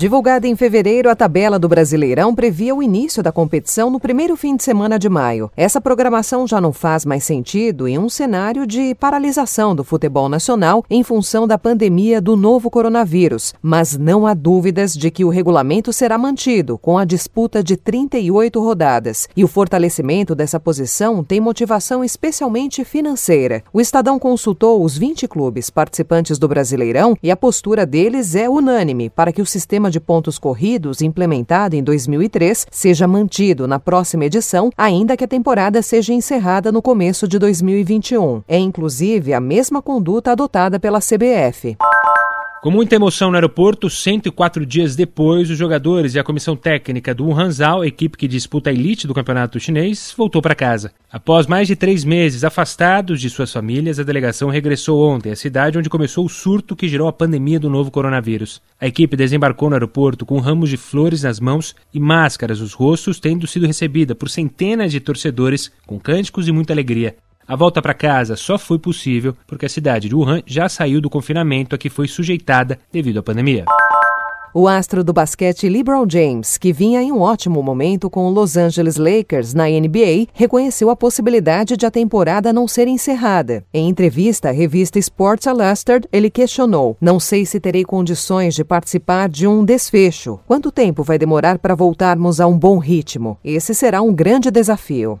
Divulgada em fevereiro, a tabela do Brasileirão previa o início da competição no primeiro fim de semana de maio. Essa programação já não faz mais sentido em um cenário de paralisação do futebol nacional em função da pandemia do novo coronavírus, mas não há dúvidas de que o regulamento será mantido, com a disputa de 38 rodadas. E o fortalecimento dessa posição tem motivação especialmente financeira. O Estadão consultou os 20 clubes participantes do Brasileirão e a postura deles é unânime para que o sistema de pontos corridos implementado em 2003 seja mantido na próxima edição, ainda que a temporada seja encerrada no começo de 2021. É inclusive a mesma conduta adotada pela CBF. Com muita emoção no aeroporto, 104 dias depois, os jogadores e a comissão técnica do Hanzhou, equipe que disputa a elite do campeonato chinês, voltou para casa. Após mais de três meses afastados de suas famílias, a delegação regressou ontem à cidade onde começou o surto que gerou a pandemia do novo coronavírus. A equipe desembarcou no aeroporto com ramos de flores nas mãos e máscaras nos rostos, tendo sido recebida por centenas de torcedores com cânticos e muita alegria. A volta para casa só foi possível porque a cidade de Wuhan já saiu do confinamento a que foi sujeitada devido à pandemia. O astro do basquete LeBron James, que vinha em um ótimo momento com o Los Angeles Lakers na NBA, reconheceu a possibilidade de a temporada não ser encerrada. Em entrevista à revista Sports Illustrated, ele questionou: Não sei se terei condições de participar de um desfecho. Quanto tempo vai demorar para voltarmos a um bom ritmo? Esse será um grande desafio.